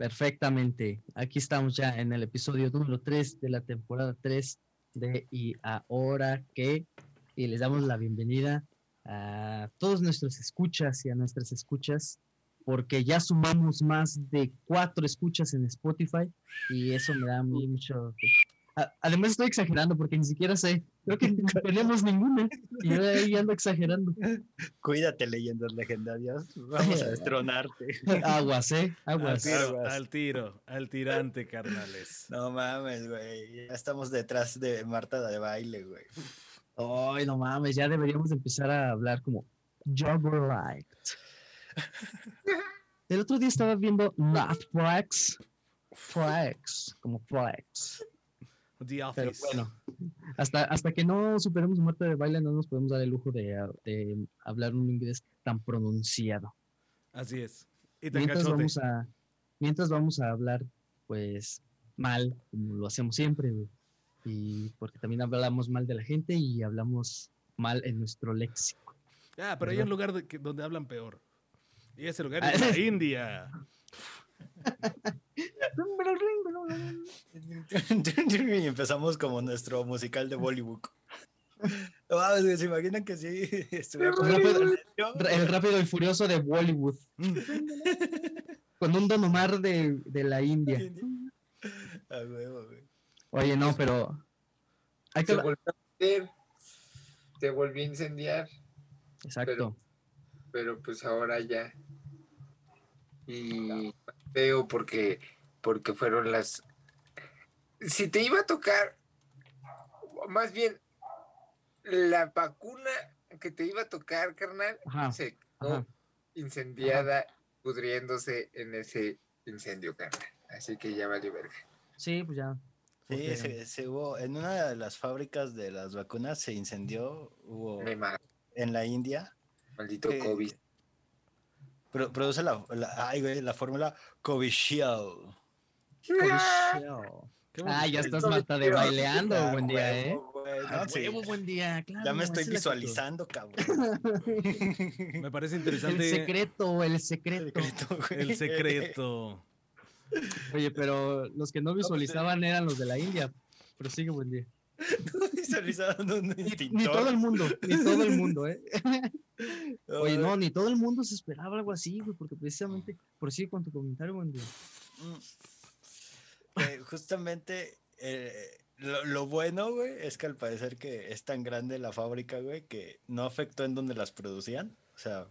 Perfectamente. Aquí estamos ya en el episodio número 3 de la temporada 3 de Y ahora que, y les damos la bienvenida a todos nuestros escuchas y a nuestras escuchas, porque ya sumamos más de cuatro escuchas en Spotify y eso me da mucho... Además estoy exagerando porque ni siquiera sé, creo que no tenemos ninguna y yo ahí ando exagerando. Cuídate, leyendas legendarias, vamos a destronarte. Aguas, ¿eh? Aguas. Al tiro, al tiro, al tirante, carnales. No mames, güey, ya estamos detrás de Marta de baile, güey. Ay, no mames, ya deberíamos empezar a hablar como Jogger Light. El otro día estaba viendo Netflix. Flex, como Flex. The Pero bueno, hasta, hasta que no superemos muerte de baile, no nos podemos dar el lujo de, hablar un inglés tan pronunciado. Así es. Y mientras, vamos a, mientras vamos a hablar, pues, mal, como lo hacemos siempre, y porque también hablamos mal de la gente y hablamos mal en nuestro léxico. Ah, pero hay un lugar donde hablan peor. Y ese lugar es la India. y empezamos como nuestro musical de Bollywood. ¿Se imaginan que sí? el rápido y furioso de Bollywood. Con un Don Omar de, de la India. Oye, no, pero. Hay que... Te volví a incendiar. Exacto. pero pues ahora ya. Y veo porque, porque fueron las... Si te iba a tocar, más bien, la vacuna que te iba a tocar, carnal, se quedó incendiada, pudriéndose en ese incendio, carnal. Así que ya valió verga. Sí, pues ya. Sí, se, hubo, en una de las fábricas de las vacunas se incendió, hubo en la India. Maldito COVID produce la, la fórmula Covishield. Ah, ya estás mata de baileando, buen día, ¿eh? Ah, buen día, claro. Ya me estoy visualizando, cabrón. me parece interesante. El secreto, el secreto. El secreto. Oye, pero los que no visualizaban eran los de la India. Pero sigue, buen día. No visualizaban un ni todo el mundo, ni todo el mundo, ¿eh? Oye, no, ni todo el mundo se esperaba algo así, güey, porque precisamente, por sí, con tu comentario, güey. Mm. Justamente, eh, lo, bueno, güey, es que al parecer que es tan grande la fábrica, güey, que no afectó en donde las producían. O sea,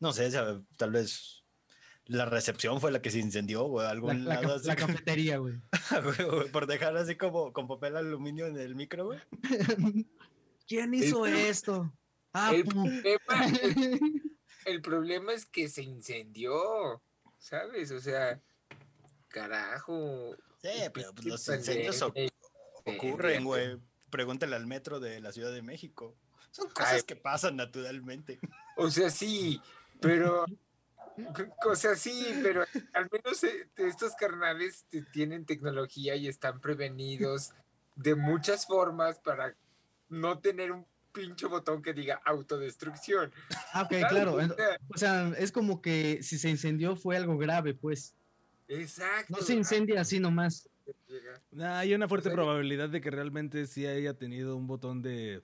no sé, tal vez la recepción fue la que se incendió, güey, algún la, lado la cafetería, güey. por dejar así como con papel aluminio en el micro, güey. ¿Quién hizo esto? Ah, el, problema, es que se incendió, ¿sabes? O sea, carajo. Sí, pero pues, los incendios ocurren, güey. Pregúntale al metro de la Ciudad de México. Son cosas que pasan naturalmente. O sea, sí, pero o sea, sí, pero al menos eh, estos carnales tienen tecnología y están prevenidos de muchas formas para no tener un pinche botón que diga autodestrucción. Ah, ok, claro. O sea, es como que si se incendió fue algo grave, pues. Exacto. No se incendia así nomás. hay una fuerte probabilidad de que realmente sí haya tenido un botón de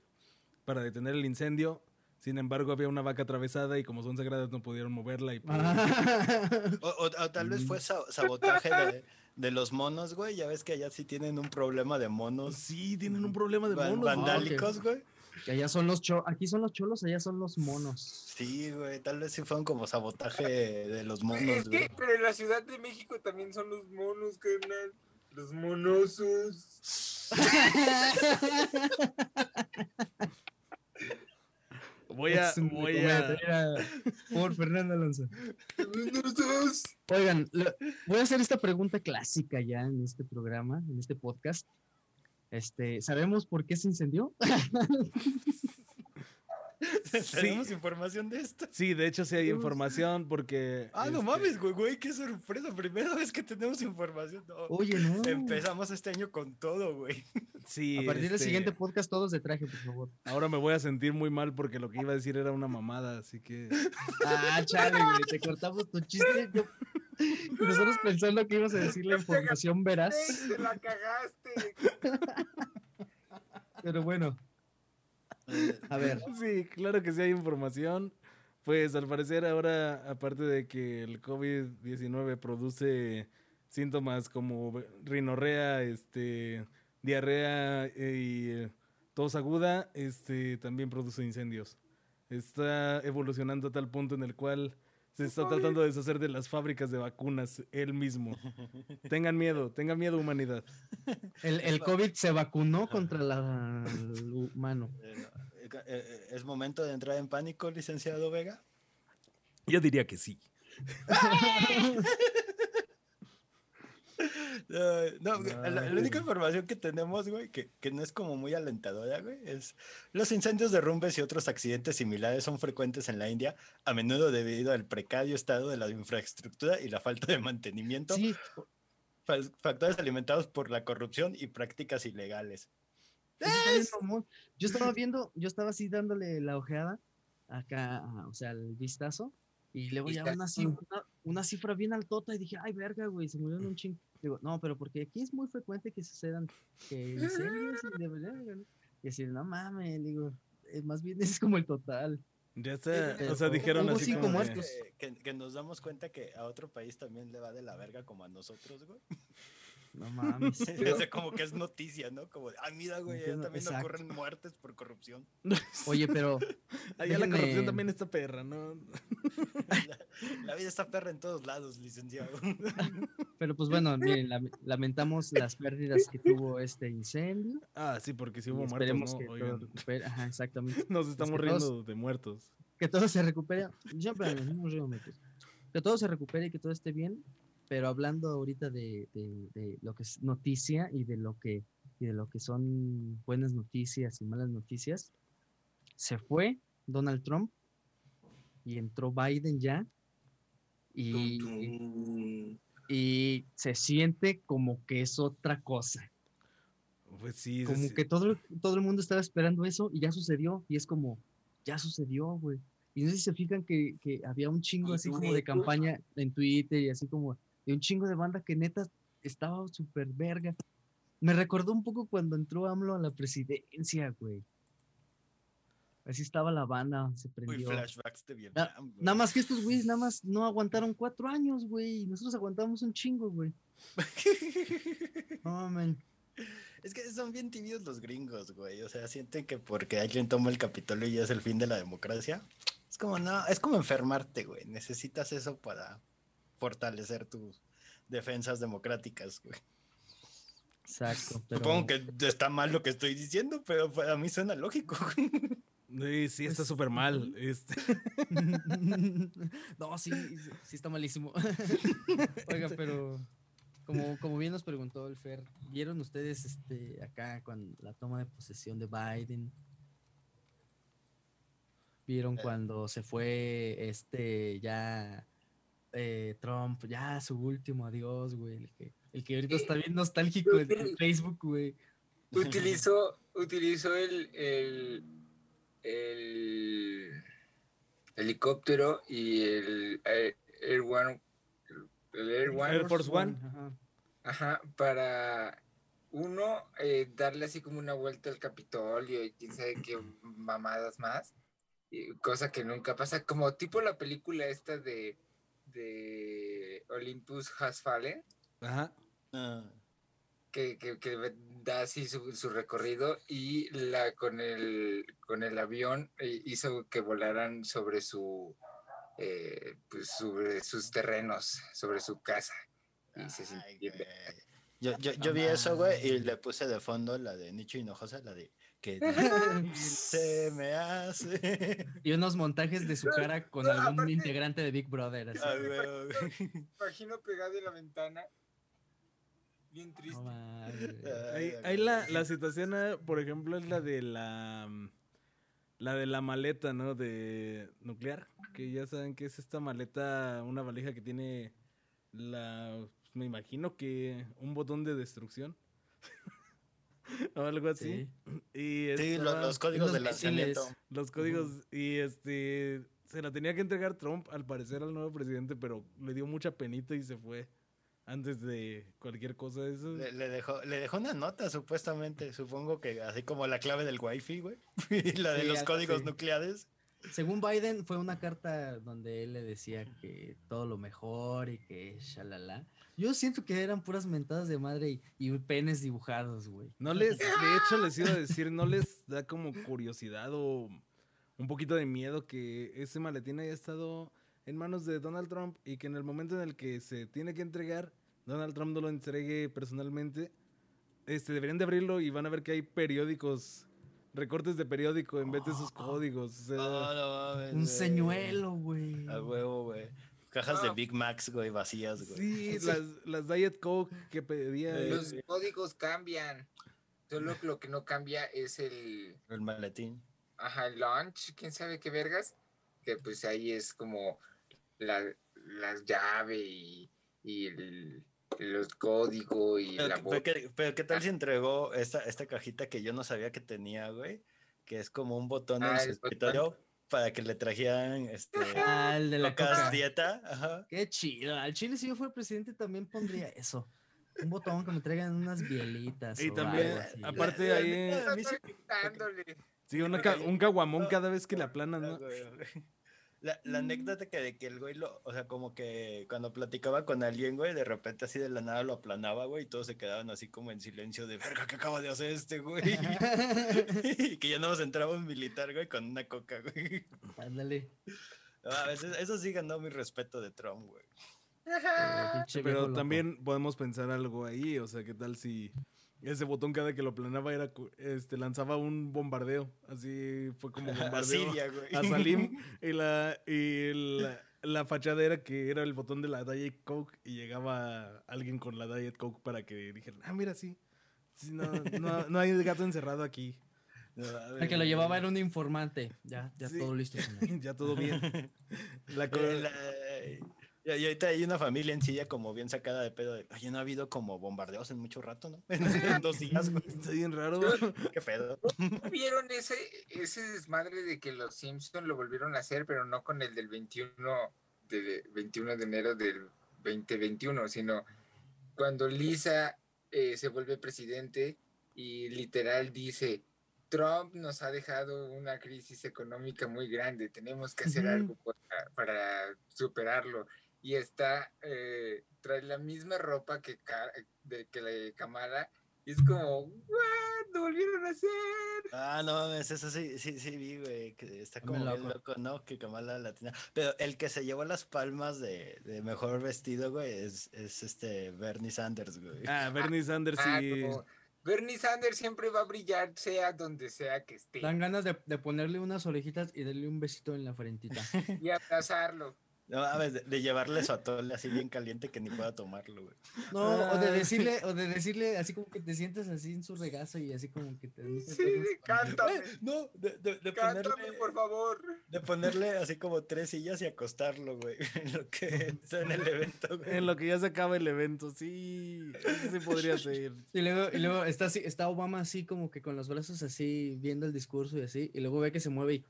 para detener el incendio. Sin embargo, había una vaca atravesada y como son sagradas no pudieron moverla. Y pues o, tal vez fue sabotaje de, de, los monos, güey. Ya ves que allá sí tienen un problema de monos. Sí, tienen un problema de monos. Vandálicos, güey. Que allá son los cholos, aquí son los cholos, allá son los monos. Sí, güey, tal vez sí fueron como sabotaje de los monos, güey. pero en la Ciudad de México también son los monos, carnal. Los monosos. Voy a. Voy a... Por Fernando Alonso. Oigan, voy a hacer esta pregunta clásica ya en este programa, en este podcast. Este, ¿sabemos por qué se incendió? ¿Tenemos información de esto? Sí, de hecho sí hay información porque... Ah, no este, mames, güey, güey, qué sorpresa. Primera vez que tenemos información. Oye, no. Empezamos este año con todo, güey. Sí. A partir del este, siguiente podcast todos de traje, por favor. Ahora me voy a sentir muy mal porque lo que iba a decir era una mamada, así que... Ah, chale, güey, te cortamos tu chiste. Y nosotros pensando que ibas a decir la información veraz. Te la cagaste. Pero bueno, a ver. Sí, claro que sí hay información. Pues al parecer ahora, aparte de que el COVID-19 produce síntomas como rinorrea, este, diarrea eh, y tos aguda, este, también produce incendios. Está evolucionando a tal punto en el cual se está tratando de deshacer de las fábricas de vacunas él mismo. Tengan miedo, tengan miedo humanidad. El, el COVID se vacunó contra la- el humano. Eh, eh, eh, ¿Es momento de entrar en pánico, licenciado Vega? Yo diría que sí. No, güey, la, la única información que tenemos, güey, que, que no es como muy alentadora, güey, es los incendios, derrumbes y otros accidentes similares son frecuentes en la India, a menudo debido al precario estado de la infraestructura y la falta de mantenimiento, Sí, factores alimentados por la corrupción y prácticas ilegales. mamón. Yo estaba viendo, yo estaba así dándole la ojeada acá, o sea, el vistazo, y luego ya una, una, una cifra bien altota y dije, ay, verga, güey, se murieron un chingo. Digo, no, pero porque aquí es muy frecuente que sucedan que incendios y de verdad, güey". Y así, no mames, digo, eh, más bien es como el total. Ya está, o sea, dijeron así cinco como. Que, que- que nos damos cuenta que a otro país también le va de la verga como a nosotros, güey. No mames. O sea, como que es noticia, ¿no? Como, de, ay, mira, güey, ya Entiendo, también exacto. ocurren muertes por corrupción. Oye, pero Allá la Déjenme- corrupción también está perra, ¿no? La, la vida está perra en todos lados, licenciado. Pero pues bueno, miren, lame- lamentamos las pérdidas que tuvo este incendio. Ah, sí, porque si hubo esperemos muertos, que ¿no? todo Oigan, recupere. Ajá, exactamente. nos estamos todos- riendo de muertos. Que todo se recupere. Siempre nos hemos rido muchos. Que todo se recupere y que todo esté bien. Pero hablando ahorita de, de- de lo que es noticia y de lo que y de lo que son buenas noticias y malas noticias, se fue Donald Trump y entró Biden ya. Y, Tum, tum. Y se siente como que es otra cosa. Pues sí, como sí, que todo, el- todo el mundo estaba esperando eso y ya sucedió. Y es como, ya sucedió, güey. Y no sé si se fijan que, que había un chingo así como de campaña en Twitter y así como de un chingo de banda que neta estaba súper verga. Me recordó un poco cuando entró AMLO a la presidencia, güey. Así estaba la banda, se Uy, prendió. flashbacks de Vietnam. güey. Nada más que estos güeyes nada más no aguantaron cuatro años, güey. Nosotros aguantamos un chingo, güey. No, mames. Es que son bien tibios los gringos, güey. O sea, sienten que porque alguien toma el Capitolio y ya es el fin de la democracia. Es como, no, es como enfermarte, güey. Necesitas eso para fortalecer tus defensas democráticas, güey. Exacto. Pero... Supongo que está mal lo que estoy diciendo, pero a mí suena lógico. güey. Sí, sí, está Pues, súper mal. Este, no, sí, sí está malísimo. Oiga, pero como, como bien nos preguntó el Fer, ¿vieron ustedes este acá con la toma de posesión de Biden? ¿Vieron Eh. cuando se fue este ya eh, Trump, ya su último adiós, güey? El que, el que ahorita está bien nostálgico en, en Facebook, güey. Utilizó, utilizó el, el, el helicóptero y el Air, Air One. El Air One. Air Force One. Ajá. Ajá, para uno, eh, darle así como una vuelta al Capitolio y quién sabe qué mamadas más. y cosa que nunca pasa, como tipo la película esta de, de Olympus Has Fallen, ajá. Ah, que, que- que da así su, su recorrido y la con el, con el avión eh, hizo que volaran sobre su eh, pues sobre sus terrenos, sobre su casa. Y se ay. Yo, yo, yo vi eso, güey, y le puse de fondo la de Nicho Hinojosa, la de que se me hace. Y unos montajes de su cara con algún aparte- integrante de Big Brother. así. Güey, güey. imagino pegado en la ventana. Bien triste. No. Ahí, ahí la, la situación, ah, por ejemplo, es la de la mm, la de la maleta, ¿no? De nuclear, que ya saben que es esta maleta, una valija que tiene la, pues, me imagino que un botón de destrucción o algo así. Sí. Y Sí, lo- estaba- los códigos de unos misiles. lanzamiento. los códigos y este se la tenía que entregar Trump, al parecer, al nuevo presidente, pero le dio mucha penita y se fue antes de cualquier cosa de eso. Le, le dejó, le dejó una nota, supuestamente. Supongo que así como la clave del wifi, güey. Y la de Sí, los códigos así. nucleares. Según Biden, fue una carta donde él le decía que todo lo mejor y que shalala. Yo siento que eran puras mentadas de madre y, y penes dibujados, güey. No les, de hecho, les iba a decir, no les da como curiosidad o un poquito de miedo que ese maletín haya estado en manos de Donald Trump y que en el momento en el que se tiene que entregar, Donald Trump no lo entregue personalmente. Este, deberían de abrirlo y van a ver que hay periódicos, recortes de periódico en vez de esos códigos. o sea, No, no mames, Un señuelo, güey. A huevo, güey. Cajas de No. Big Macs, güey, vacías, güey. sí, Sí. las, las Diet Coke que pedía. Eh, Los códigos cambian. Solo lo que no cambia es el, El maletín. ajá, el launch, quién sabe qué vergas. Que pues ahí es como la, las llaves y, y el, los códigos y Pero, la voz. pero qué, pero qué tal si entregó esta, esta cajita que yo no sabía que tenía, güey? Que es como un botón en Ah, su el botón. escritorio para que le trajeran este Ah, el de la coca. dieta. Ajá. Qué chido. Al chile, si yo fuera presidente, también pondría eso. Un botón que me traigan unas bielitas. Y o también, algo así. aparte La- ahí, a mí sí- sí, una un caguamón cada vez que la aplanan, ¿no? La, la anécdota que de que el güey lo, o sea, como que cuando platicaba con alguien, güey, de repente así de la nada lo aplanaba, güey, y todos se quedaban así como en silencio de verga, ¿qué acaba de hacer este, güey? y que ya nos entraba un militar, güey, con una coca, güey. Ándale. A veces, eso sí ganó mi respeto de Trump, güey. Pero también podemos pensar algo ahí, o sea, ¿qué tal si ese botón cada que lo planaba era, este, lanzaba un bombardeo? Así fue como A bombardeo Siria, güey. a Salim y la, y la, la fachada era que era el botón de la Diet Coke y llegaba alguien con la Diet Coke para que dijeran, ah, mira, sí, sí, no, no, no hay gato encerrado aquí, No, a El que lo llevaba era un informante. Ya, ya Sí. todo listo, señor. ya todo bien. La la- y, y ahorita hay una familia en silla como bien sacada de pedo de, oye, no ha habido como bombardeos en mucho rato, ¿no? en dos días. Está bien raro. ¿Qué pedo? ¿No ¿Vieron ese, ese desmadre de que los Simpsons lo volvieron a hacer, pero no con el del 21 de, 21 de enero del 2021, sino cuando Lisa eh, se vuelve presidente y literal dice, Trump nos ha dejado una crisis económica muy grande, tenemos que hacer algo para, para superarlo. Y está, eh, trae la misma ropa que, de, que la de Kamala. Y es como, ¿what? ¿Lo volvieron a hacer? Ah, no mames, eso sí, sí, sí vi, güey, que está como loco. loco, ¿no? Que Kamala Latina. Pero el que se llevó las palmas de, de mejor vestido, güey, es, es este Bernie Sanders, güey. Ah, Bernie Sanders Ah, sí. Bernie Sanders siempre va a brillar, sea donde sea que esté. Dan ganas de, de ponerle unas orejitas y darle un besito en la frentita. Y abrazarlo. No mames, de, de llevarle su atole así bien caliente que ni pueda tomarlo, güey. No, o de decirle, o de decirle así como que te sientes así en su regazo y así como que te Sí, cántame. No, de, de, de Cántame, ponerle, por favor. de ponerle así como tres sillas y acostarlo, güey, en lo que está en el evento, güey. En lo que ya se acaba el evento, sí. Eso sí podría ser. Y luego, y luego está así, está Obama así como que con los brazos así viendo el discurso y así, y luego ve que se mueve y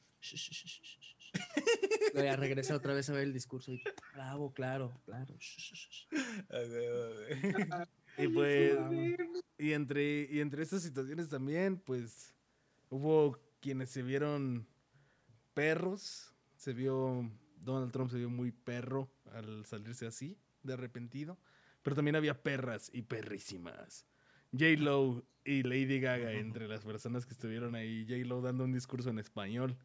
Luego ya regresa otra vez a ver el discurso y bravo, claro, claro. Y pues, y entre, y entre estas situaciones también, pues, hubo quienes se vieron perros. Se vio, Donald Trump se vio muy perro al salirse así, de arrepentido. Pero también había perras y perrísimas. J-Lo y Lady Gaga entre las personas que estuvieron ahí. J-Lo dando un discurso en español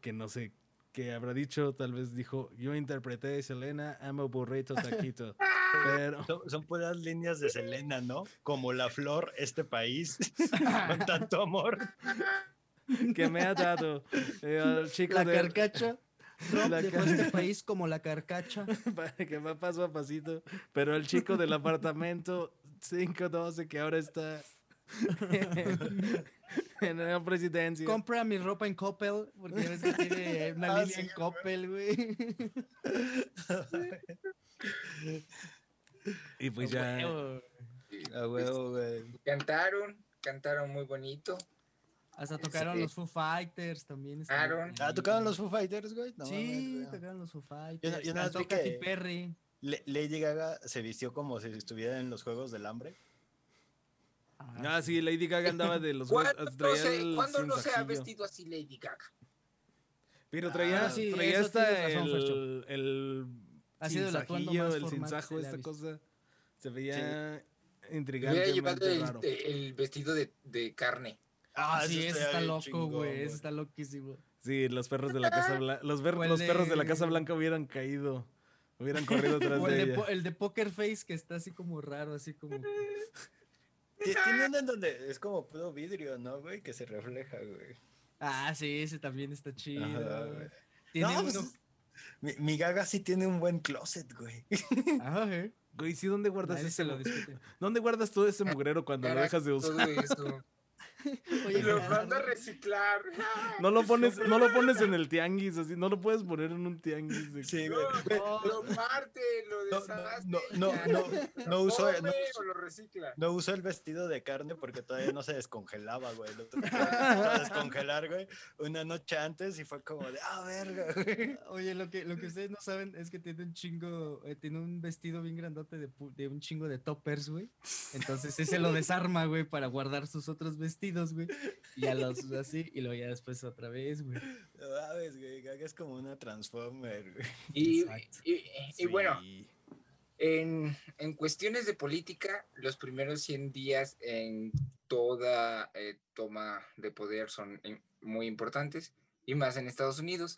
que no sé qué habrá dicho. Tal vez dijo, yo interpreté a Selena, amo burrito taquito. Pero... Son, son puras líneas de Selena, ¿no? Como la flor, este país, con tanto amor. que me ha dado eh, al chico La de carcacha. La dejó este país como la carcacha. que va paso a pasito, pero el chico del apartamento 512 que ahora está en, en la presidencia. Compra mi ropa en Coppel, porque ya ves que tiene una Ah, línea sí, en. Coppel, güey. y pues ya Huevo. A huevo, güey. Cantaron, cantaron muy bonito. Hasta tocaron Sí. los Foo Fighters también. Tocaron. Ah, güey. los Foo Fighters, güey. No sí, mames, tocaron los Foo Fighters. yo nada más cantó vi Katy que- Perry. Le- Lady Gaga se vistió como si estuviera en los Juegos del Hambre. Ah, sí, Lady Gaga andaba de los ¿Cuándo, se, el ¿cuándo no se ha vestido así Lady Gaga? Pero traía, Ah, sí, traía hasta razón, el, el Ha sido el atuendo el sinsajo, esta visto. cosa. Se veía Hubiera intrigantemente llevado el, raro. el vestido de, de carne. Ah, eso sí, ese está loco, güey. Ese está loquísimo. Sí, los perros de la Casa Blanca, los, el los perros de la Casa Blanca hubieran caído, hubieran corrido atrás de de, ella. el de Poker Face que está así como raro, así como. Ti- Tiene uno en donde es como puro vidrio, ¿no, güey? Que se refleja, güey. Ah, sí, ese también está chido. Ajá, güey. güey. Tiene No, uno. pues, mi, mi Gaga sí tiene un buen closet, güey. Ajá, Güey, sí, ¿dónde guardas Nadie ese se lo mu- discute. ¿Dónde guardas todo ese mugrero cuando lo dejas de Todo usar? eso. Oye, Y lo manda a reciclar. No lo pones, no lo pones en el tianguis, así, no lo puedes poner en un tianguis. de- Sí, No, güey. lo parte, lo No, deshace. no, no, ya. no, no usó- no-. No usó el vestido de carne porque todavía no se descongelaba, güey. Lo tuvo que a descongelar, güey, una noche antes y fue como de, ah, verga, güey. Oye, lo que, lo que ustedes no saben es que tiene un chingo, eh, tiene un vestido bien grandote de, de un chingo de toppers, güey. Entonces ese lo desarma, güey, para guardar sus otros vestidos, güey. Y ya los así y luego ya después otra vez, güey. No mames, güey. Gaga es como una Transformer, güey. Y, Exacto. y- y bueno, Sí. en, en cuestiones de política, los primeros 100 días en toda eh, toma de poder son muy importantes, y más en Estados Unidos.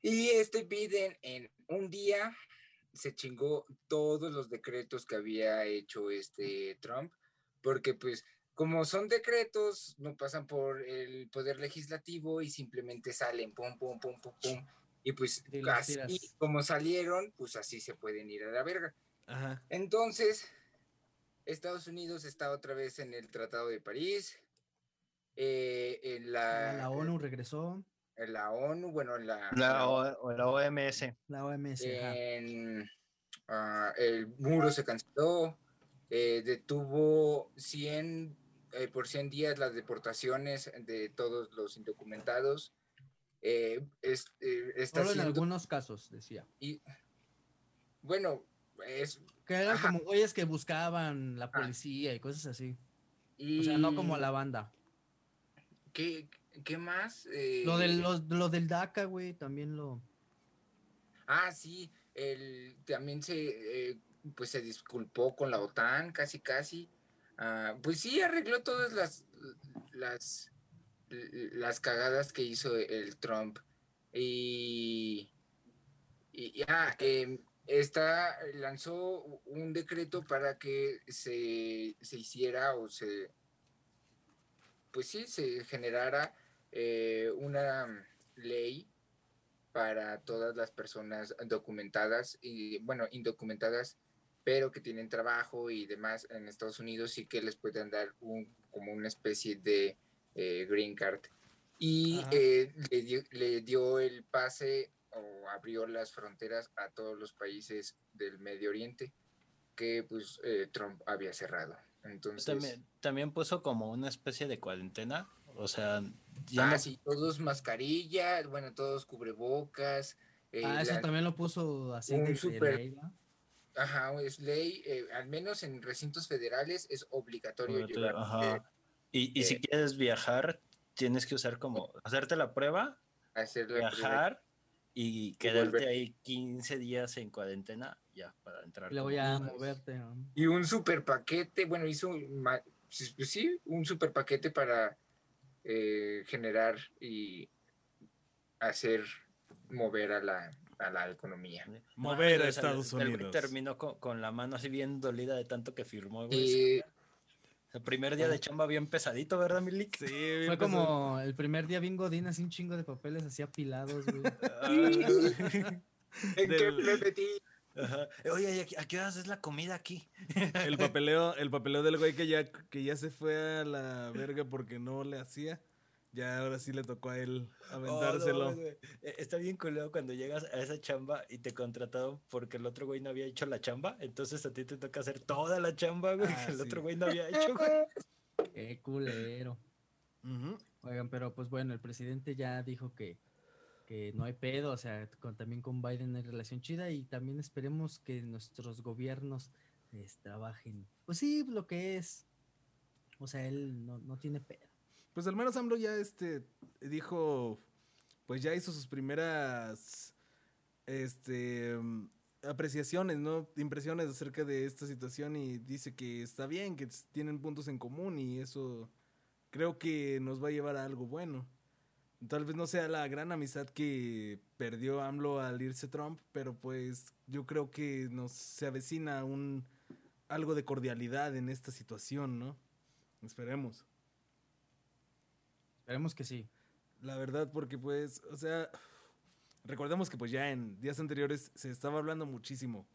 Y este Biden en un día se chingó todos los decretos que había hecho este Trump, porque pues como son decretos, no pasan por el poder legislativo y simplemente salen, pum, pum, pum, pum, pum. Y pues Y así tiras. como salieron, pues así se pueden ir a la verga. Ajá. Entonces, Estados Unidos está otra vez en el Tratado de París, eh, en, la, ONU regresó, en la ONU, bueno, en la, La, o, o la OMS. la OMS. en, ah, el muro se canceló, eh, detuvo 100, eh, por 100 días las deportaciones de todos los indocumentados. eh, es- eh, está Solo en algunos casos, decía. y, bueno, es... Que eran Ajá. como güeyes que buscaban la Ah. policía y cosas así. Y, O sea, no como la banda. ¿Qué, qué más? Lo del, lo, lo del DACA, güey, también lo... Ah, sí, el, también se, eh, pues se disculpó con la OTAN, casi, casi. Ah, pues sí, arregló todas las, las, las cagadas que hizo el Trump. Y, ya, em, está, lanzó un decreto para que se, se hiciera o se, pues sí, se generara eh, una ley para todas las personas documentadas y, bueno, indocumentadas, pero que tienen trabajo y demás en Estados Unidos y que les pueden dar un, como una especie de eh, green card. Y eh, le, dio, le dio el pase o abrió las fronteras a todos los países del Medio Oriente que pues eh, Trump había cerrado. Entonces, También, también puso como una especie de cuarentena. O sea, ya ah, no- sí, todos mascarillas, bueno, todos cubrebocas. eh, Ah, eso la- también lo puso así un de, Ajá, es ley, eh, al menos en recintos federales es obligatorio llevar. Ajá. eh, Y, y si eh, quieres viajar, tienes que usar como hacerte la prueba, hacer la viajar y quedarte volver. ahí 15 días en cuarentena ya para entrar. Y luego como- ya Unos- moverte. ¿no? Y un super paquete, bueno, hizo un ma- sí, pues sí, un super paquete para eh, generar y hacer mover a la, a la economía. Mover a Estados el güey Unidos. Terminó con, con la mano así bien dolida de tanto que firmó, güey. Y El primer día de chamba bien pesadito, ¿verdad, Milik? Sí, bien Fue pesado. como el primer día bien godín, así un chingo de papeles así apilados, güey. Ah, ¿En qué me metí? Ajá. Oye, ¿y a qué- ¿a qué horas es la comida aquí? El papeleo, el papeleo del güey que ya, que ya se fue a la verga porque no le hacía. Ya ahora sí le tocó a él Oh, aventárselo. no, güey. Eh, Está bien culero cuando llegas a esa chamba y te contrataron porque el otro güey no había hecho la chamba. Entonces a ti te toca hacer toda la chamba, güey, Ah, que el sí. otro güey no había hecho, güey. Qué culero. Ujú. Oigan, pero pues bueno, el presidente ya dijo que, que no hay pedo, o sea, con- también con Biden hay relación chida y también esperemos que nuestros gobiernos pues, trabajen. Pues sí, lo que es. O sea, él no, no tiene pedo. Pues al menos AMLO ya este dijo, pues ya hizo sus primeras este apreciaciones, ¿no? Impresiones acerca de esta situación y dice que está bien, que tienen puntos en común y eso creo que nos va a llevar a algo bueno. Tal vez no sea la gran amistad que perdió AMLO al irse Trump, pero pues yo creo que nos se avecina un algo de cordialidad en esta situación, ¿no? Esperemos. Esperemos que sí. La verdad, porque pues, o sea, recordemos que pues ya en días anteriores se estaba hablando muchísimo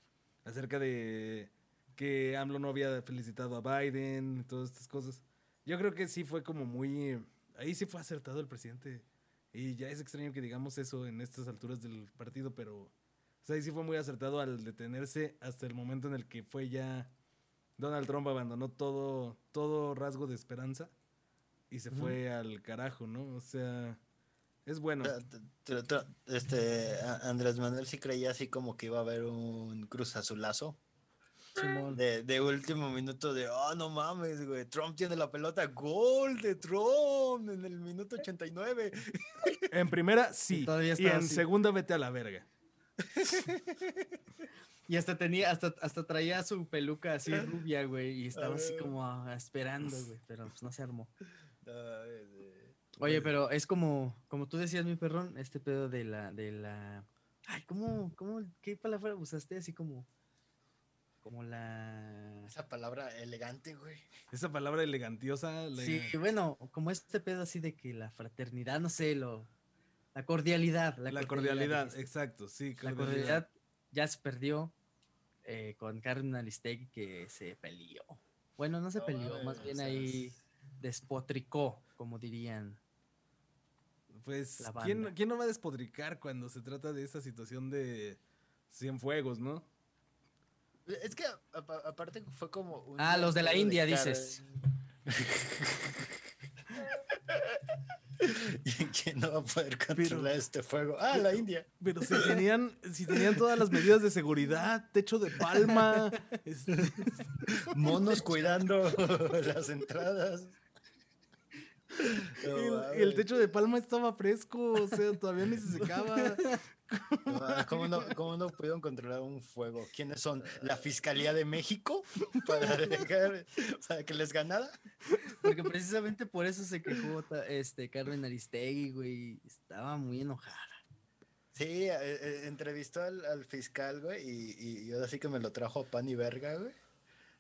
acerca de que AMLO no había felicitado a Biden, todas estas cosas. Yo creo que sí fue como muy... Ahí sí fue acertado el presidente. Y ya es extraño que digamos eso en estas alturas del partido, pero... O sea, ahí sí fue muy acertado al detenerse hasta el momento en el que fue ya... Donald Trump abandonó todo, todo rasgo de esperanza y se fue al carajo, ¿no? O sea, es bueno. Este, Andrés Manuel sí creía así como que iba a haber un cruz azulazo Simón. de, de último minuto de, oh, no mames, güey, Trump tiene la pelota, gol de Trump en el minuto 89. En primera, sí. todavía Y en así. segunda, vete a la verga. Y hasta tenía, hasta, hasta traía su peluca así rubia, güey, y estaba así ver. como ah, esperando, güey, pero pues no se armó. Ay, de- Oye, pero es como, como tú decías, mi perrón, este pedo de la, de la, ay, ¿cómo, cómo, qué palabra usaste? Así como, como la, Esa palabra elegante, güey. Esa palabra elegantiosa. la- sí, bueno, como este pedo así de que la fraternidad, no sé, lo, la cordialidad, la, La, cordialidad, exacto, sí. La cordialidad ya se perdió eh, con Carmen Aristegui que se peleó. Bueno, no se No peleó, más bien ahí despotricó, como dirían. Pues, ¿quién, banda. ¿quién no va a despotricar cuando se trata de esa situación de Cienfuegos, no? Es que a- a- aparte fue como... un Ah, los de la India, Car- dices. ¿Y quién no va a poder controlar este fuego? Ah, la India. Pero si tenían, si tenían todas las medidas de seguridad, techo de palma, este, Monos cuidando las entradas. No el, techo de palma estaba fresco, o sea, todavía ni se secaba. ¿Cómo no, ¿Cómo no pudieron controlar un fuego? ¿Quiénes son? ¿La Fiscalía de México? ¿Para, dejar, para que les ganara? Porque precisamente por eso se quejó este, Carmen Aristegui, güey. Estaba muy enojada. Sí, eh, eh, entrevistó al, al fiscal, güey, y, y, y ahora sí que me lo trajo a pan y verga, güey.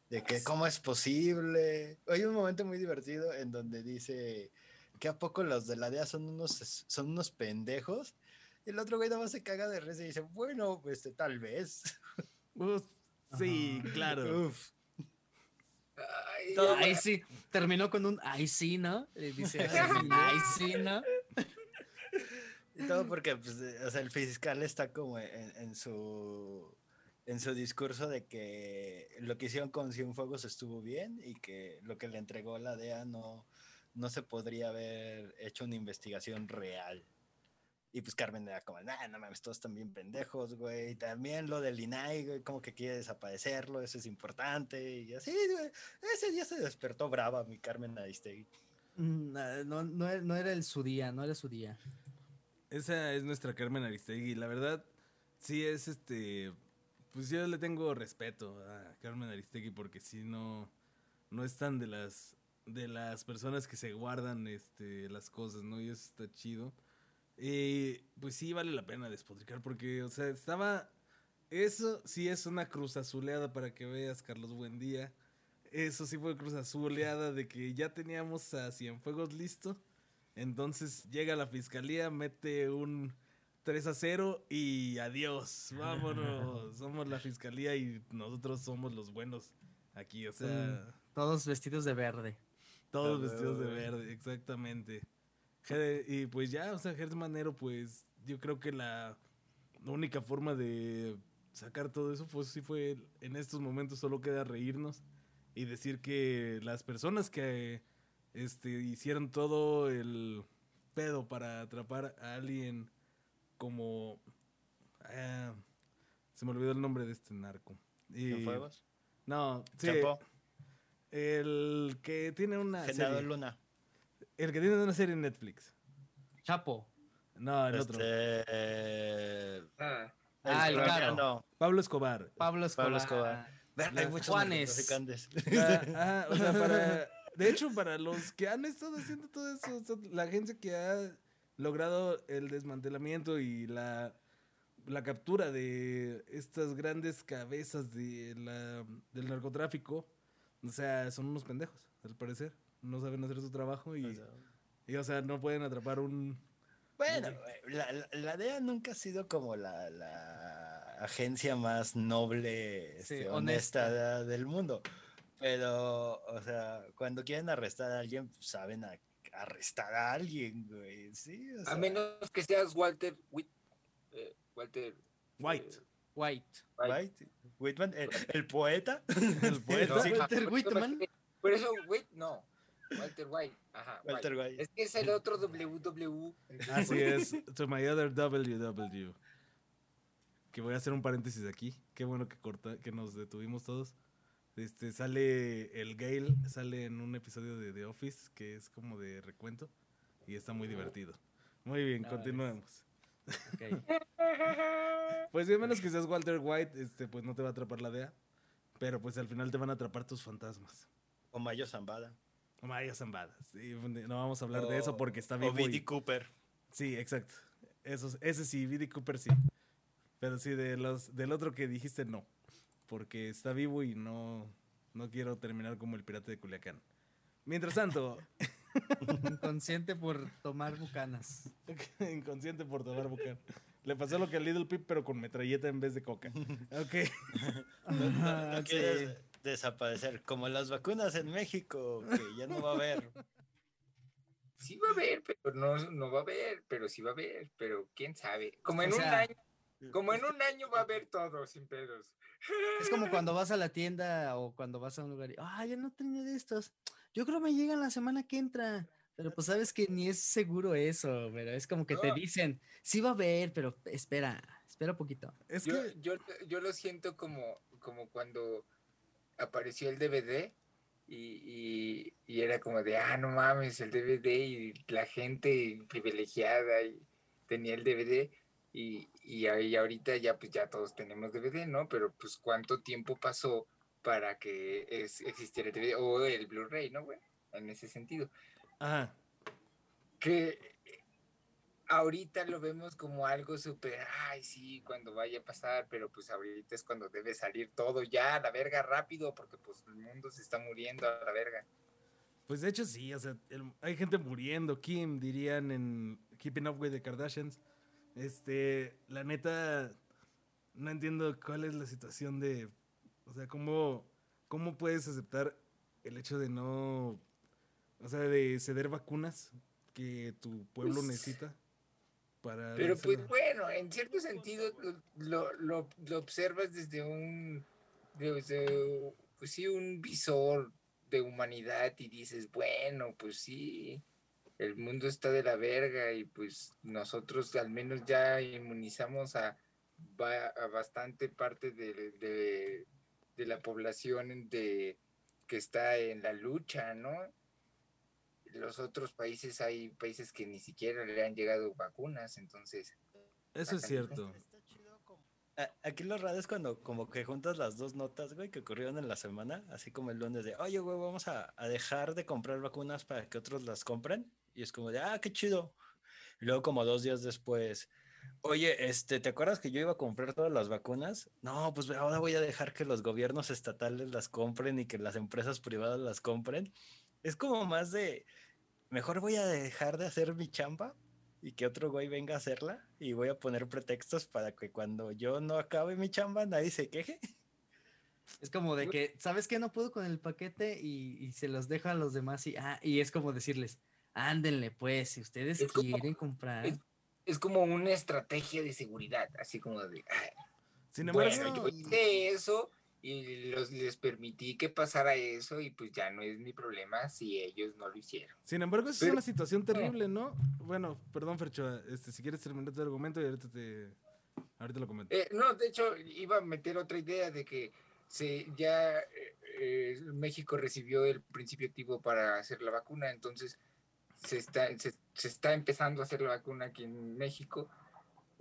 De que cómo es posible. Hay un momento muy divertido en donde dice que a poco los de la DEA son unos, son unos pendejos. Y el otro güey nada más se caga de risa y dice, bueno, este, tal vez. Pues, sí, Ajá. claro. Uf. Ay, Todo- Ay, sí. Terminó con un ay, sí, ¿no? Le dice así, ay, sí, ¿no? Y todo porque, pues, eh, o sea, el fiscal está como en, en su en su discurso de que lo que hicieron con Cienfuegos estuvo bien y que lo que le entregó la DEA no, no se podría haber hecho una investigación real. Y pues Carmen era como, nah, no mames, todos están bien pendejos, güey. También lo del INAI, güey, como que quiere desaparecerlo, eso es importante. Y así, güey. Ese día se despertó brava mi Carmen Aristegui. Mm, ah, No, no, era- no era el su día, no era su día. Esa es nuestra Carmen Aristegui. La verdad, sí es este. Pues yo le tengo respeto a Carmen Aristegui porque sí no. No es tan de las. De las personas que se guardan este, las cosas, ¿no? Y eso está chido. Y pues sí vale la pena despotricar porque, o sea, estaba. Eso sí es una cruz azuleada para que veas, Carlos Buendía. Eso sí fue cruz azuleada de que ya teníamos a Cienfuegos listo. Entonces llega la fiscalía, mete un 3 a 0 y adiós. Vámonos. somos la fiscalía y nosotros somos los buenos aquí. O sea, Todos vestidos de verde. todos vestidos de verde, exactamente. Y pues ya, o sea, Gertz Manero, pues yo creo que la única forma de sacar todo eso pues sí fue en estos momentos solo queda reírnos y decir que las personas que este, hicieron todo el pedo para atrapar a alguien como... ah, se me olvidó el nombre de este narco. Y-. No, sí, Chapo, el que tiene una Genaro serie. Luna. El que tiene una serie en Netflix. Chapo. No, el otro. Este, eh, Ah, Ah, el caro. colombiano. Pablo Escobar. Pablo Escobar. Pablo Escobar. Verga, hay La- muchos Juanes. Ah, ajá, o sea, para, de hecho, para los que han estado haciendo todo eso, o sea, la agencia que ha logrado el desmantelamiento y la, la captura de estas grandes cabezas de la, del narcotráfico, o sea, son unos pendejos, al parecer. No saben hacer su trabajo y, O sea, y, o sea, no pueden atrapar un... Bueno, la, la, la DEA nunca ha sido como la, la agencia más noble, Sí, este, honesta. honesta del mundo. Pero, o sea, cuando quieren arrestar a alguien, saben a- arrestar a alguien, güey. Sí, o a sea, menos que seas Walter Whit, eh, Walter White. eh, White. White, Whitman, el, el poeta. El poeta. Sí, Walter eso Whitman. Por eso, Whit, no. Walter White. Ajá. White. Walter White. Es que es el otro WW. Así es, to my other WW. Que voy a hacer un paréntesis aquí. Qué bueno que corta, que nos detuvimos todos. Este sale el Gale, sale en un episodio de The Office que es como de recuento y está muy divertido. Muy bien, Nice. continuemos. Pues bien, menos que seas Walter White, este pues no te va a atrapar la DEA, pero pues al final te van a atrapar tus fantasmas. O Mayo Zambada. Vaya zambadas. Sí, no vamos a hablar de eso O- porque está O vivo. y- B.D. Cooper. Sí, exacto. Esos, ese sí, B.D. Cooper sí. Pero sí, de los, del otro que dijiste no. Porque está vivo y no, no quiero terminar como el pirata de Culiacán. Mientras tanto, Inconsciente por tomar bucanas. inconsciente por tomar bucan. Le pasó lo que al Little Pip, pero con metralleta en vez de coca. Ok. No, no- no Ah, sí. desaparecer. Como las vacunas en México, que ya no va a haber. Sí va a haber, pero no, no va a haber, pero sí va a haber, pero quién sabe. Como en O un año, como en un año va a haber todo sin pedos. Es como cuando vas a la tienda o cuando vas a un lugar y, ah, ya no tenía de estos. Yo creo me llegan la semana que entra. Pero pues sabes que ni es seguro eso, pero es como que te dicen, sí va a haber, pero espera, espera poquito. Es Yo, que, yo, yo lo siento como, como cuando apareció el DVD y, y- y era como de, ah, no mames, el DVD y la gente privilegiada y tenía el DVD y, y, ahí ahorita ya pues ya todos tenemos DVD, ¿no? Pero pues cuánto tiempo pasó para que es- existiera el DVD o el Blu-ray, ¿no, güey? En ese sentido. ajá. que ahorita lo vemos como algo súper, ay, sí, cuando vaya a pasar, pero pues ahorita es cuando debe salir todo ya a la verga rápido, porque pues el mundo se está muriendo a la verga. Pues de hecho sí, o sea, el- hay gente muriendo, Kim, dirían en Keeping Up with the Kardashians. Este, la neta, no entiendo cuál es la situación de, o sea, cómo, cómo puedes aceptar el hecho de no, o sea, de ceder vacunas que tu pueblo Pues, necesita para... Pero pues bueno, en cierto sentido lo, lo, lo observas desde un, desde, pues sí, un visor de humanidad y dices, bueno, pues sí, el mundo está de la verga y pues nosotros al menos ya inmunizamos a, a bastante parte de, de, de la población de, que está en la lucha, ¿no? Los otros países, hay países que ni siquiera le han llegado vacunas, entonces... Eso es cierto. Aquí lo raro es cuando como que juntas las dos notas, güey, que ocurrieron en la semana, así como el lunes de, oye, güey, vamos a, a dejar de comprar vacunas para que otros las compren. Y es como de, ah, qué chido. Y luego como dos días después, oye, este, ¿te acuerdas que yo iba a comprar todas las vacunas? No, pues ahora voy a dejar que los gobiernos estatales las compren y que las empresas privadas las compren. Es como más de, mejor voy a dejar de hacer mi chamba y que otro güey venga a hacerla y voy a poner pretextos para que cuando yo no acabe mi chamba nadie se queje. Es como de que, ¿sabes qué? No puedo con el paquete y, y se los dejo a los demás y, ah, y es como decirles, ándenle pues, si ustedes Es como- quieren comprar. es- Es como una estrategia de seguridad, así como de, "Ay, Sin bueno, embargo, yo hice eso y los, les permití que pasara eso y pues ya no es mi problema si ellos no lo hicieron. Sin embargo, es una situación terrible, ¿no? Bueno, perdón, Fercho, este, si quieres terminar tu argumento y ahorita te... Ahorita lo comento. Eh, no, de hecho, iba a meter otra idea de que se, ya eh, eh, México recibió el principio activo para hacer la vacuna, entonces se está, se, se está empezando a hacer la vacuna aquí en México,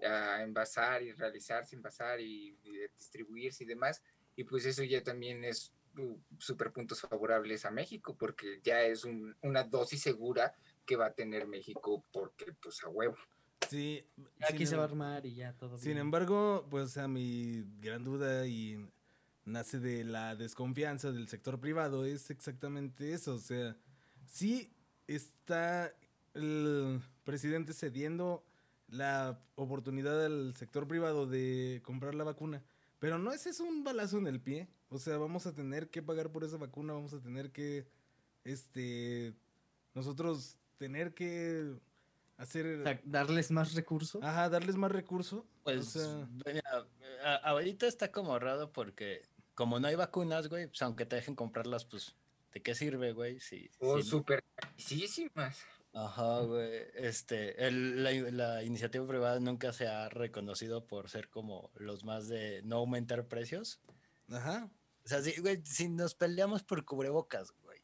a envasar y realizarse, envasar y, y distribuirse y demás, y pues eso ya también es uh, super puntos favorables a México, porque ya es un- una dosis segura que va a tener México, porque pues a huevo. Sí, Aquí sin se va a em- armar y ya todo Sin bien. embargo, pues a mi gran duda y nace de la desconfianza del sector privado es exactamente eso. O sea, sí está el presidente cediendo la oportunidad al sector privado de comprar la vacuna, pero no ese es un balazo en el pie. O sea, vamos a tener que pagar por esa vacuna, vamos a tener que, este, nosotros tener que hacer... O sea, darles más recursos. Ajá, darles más recurso. Pues, o sea, mira, ahorita está como raro porque como no hay vacunas, güey, pues aunque te dejen comprarlas, pues, ¿de qué sirve, güey? Si, O si no- súper carísimas. Ajá, güey. Este, el- la, la iniciativa privada nunca se ha reconocido por ser como los más de no aumentar precios. ajá. O sea, si, güey, si nos peleamos por cubrebocas, güey.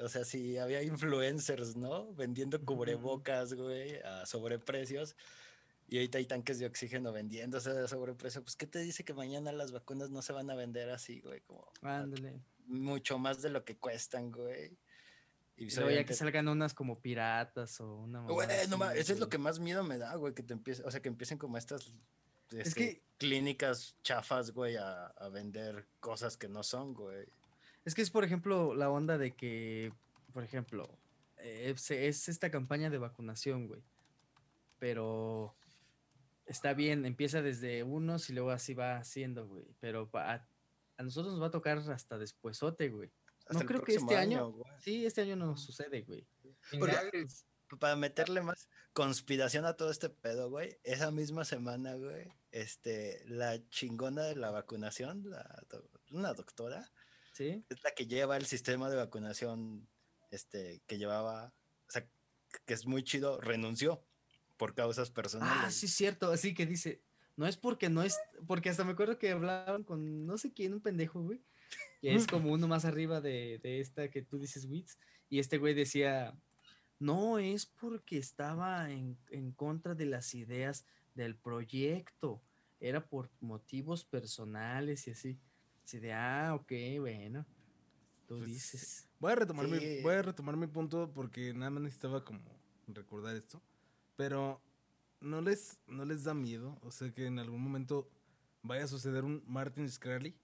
O sea, si había influencers, ¿no? Vendiendo cubrebocas, güey, a sobreprecios. Y ahorita hay tanques de oxígeno vendiéndose a sobreprecio. Pues, ¿qué te dice que mañana las vacunas no se van a vender así, güey? Como a- Ándale. Mucho más de lo que cuestan, güey. Y Y pues, ya que salgan unas como piratas o una Güey, no así, eso es lo que más miedo me da, güey, que te empiecen, o sea, que empiecen como estas este, que- clínicas chafas, güey, a, a vender cosas que no son, güey. Es que es, por ejemplo, la onda de que, por ejemplo, eh, se- es esta campaña de vacunación, güey. Pero está bien, empieza desde unos y luego así va haciendo, güey. Pero pa- a, nosotros nos va a tocar hasta despuesote, güey. Hasta No creo que este año. Sí, este año no sucede, güey. Para meterle más conspiración a todo este pedo, güey, esa misma semana, güey, este, la chingona de la vacunación, la do- una doctora, Sí. es la que lleva el sistema de vacunación, este, que llevaba, o sea, que es muy chido, renunció por causas personales. Ah, sí, cierto. Así que dice, no es porque no es, porque hasta me acuerdo que hablaban con no sé quién, un pendejo, güey. Que es como uno más arriba de, de esta que tú dices, Wits. Y este güey decía, no es porque estaba en, en contra de las ideas del proyecto. Era por motivos personales y así. Así de, ah, ok, bueno. Tú Pues, dices. Voy a retomar mi, voy a retomar mi punto porque nada más necesitaba como recordar esto. Pero no les, no les da miedo. O sea que en algún momento vaya a suceder un Martin Scrally.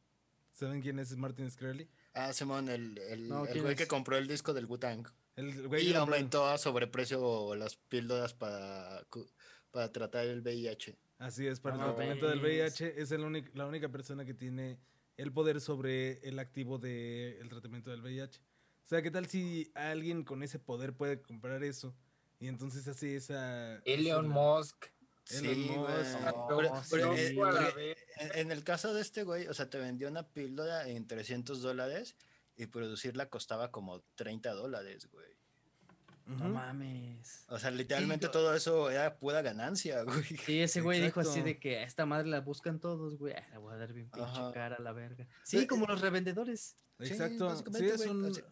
¿Saben quién es Martin Scrally? Ah, Simón, el, el, No, el ¿quién güey que compró el disco del Wu-Tang. El güey Y aumentó a sobreprecio las píldoras para, para tratar el VIH. Así es, para el tratamiento del. VIH es el la única persona que tiene el poder sobre el activo del tratamiento del VIH. O sea, ¿qué tal si alguien con ese poder puede comprar eso? Y entonces hace esa... Elon esa- Musk. Elon Sí. Musk. No, Pero- sí. pero, eh, en, el caso de este güey, o sea, te vendió una píldora en 300 dólares y producirla costaba como 30 dólares, güey. No mames. O sea, literalmente todo eso era pura ganancia, güey. Sí, ese güey dijo así de que a esta madre la buscan todos, güey. ah, La voy a dar bien pinche cara a la verga. Sí, como los revendedores. Sí, Exacto. Sí, básicamente, es güey, un...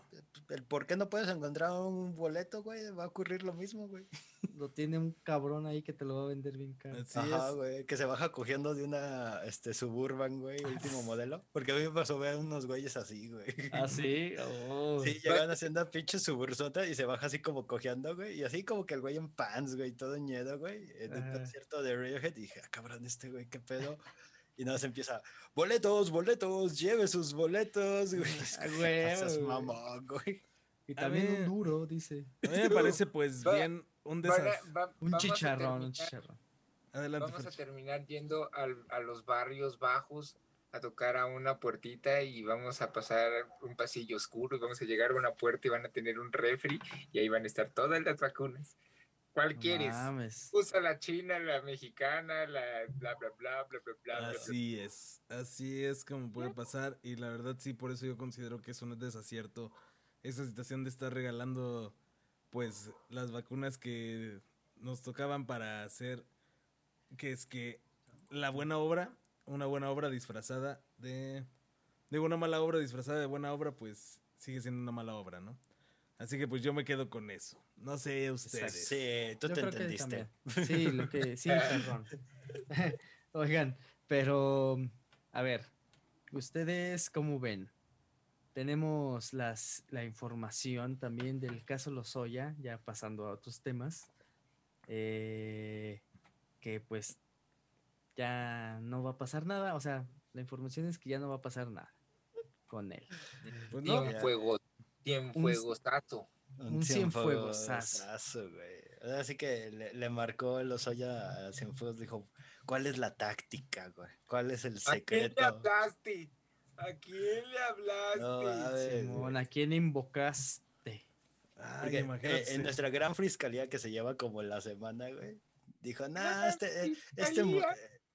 el por qué no puedes encontrar un boleto, güey, va a ocurrir lo mismo, güey. Lo tiene un cabrón ahí que te lo va a vender bien caro. Así Ajá, es. güey, que se baja cogiendo de una este Suburban, güey, último modelo. Porque a mí me pasó ver unos güeyes así, güey. ¿Ah, sí? Oh. Sí, llegan haciendo pinche subursota y se baja así como cojeando, güey. Y así como que el güey en pants, güey, todo ñedo, güey. En el Ajá. concierto de Radiohead. Y dije, ah, cabrón, este güey, qué pedo. Y nada, se empieza, boletos, boletos, lleve sus boletos, güey. Ah, güey, güey. mamón, güey. Y A también mí- un duro, dice. A mí me parece pues Va- bien un Van a- desafío. va- Un a chicharrón, un terminar- chicharrón. Adelante, Vamos a Fercho. terminar yendo al- a los barrios bajos a tocar a una puertita y vamos a pasar un pasillo oscuro y vamos a llegar a una puerta y van a tener un refri y ahí van a estar todas las vacunas. ¿Cuál No quieres? mames. Usa la china, la mexicana, la bla bla bla bla bla bla. bla. Así es, así es como puede pasar y la verdad sí, por eso yo considero que es un desacierto esa situación de estar regalando pues las vacunas que nos tocaban para hacer que es que la buena obra, una buena obra disfrazada de de una mala obra disfrazada de buena obra, pues sigue siendo una mala obra, ¿no? Así que pues yo me quedo con eso. No sé ustedes. Sí, tú Yo te entendiste. Sí, lo que sí, perdón. Oigan, pero a ver, ustedes cómo ven? Tenemos las la información también del caso Lozoya, ya pasando a otros temas, eh, que pues ya no va a pasar nada, o sea, la información es que ya no va a pasar nada con él. Pues no, Cienfuegos, cienfuegosazo. Un cienfuegosazo. cienfuegosazo, güey. Así que le, le marcó el Ozoya a Cienfuegos, dijo, ¿cuál es la táctica, güey? ¿Cuál es el ¿A quién le secreto? hablaste? ¿A quién le hablaste? No, a ver, Simón, ¿a quién invocaste? Ay, eh, en nuestra gran fiscalía que se lleva como la semana, güey, dijo, nah, Ah, este, eh, este,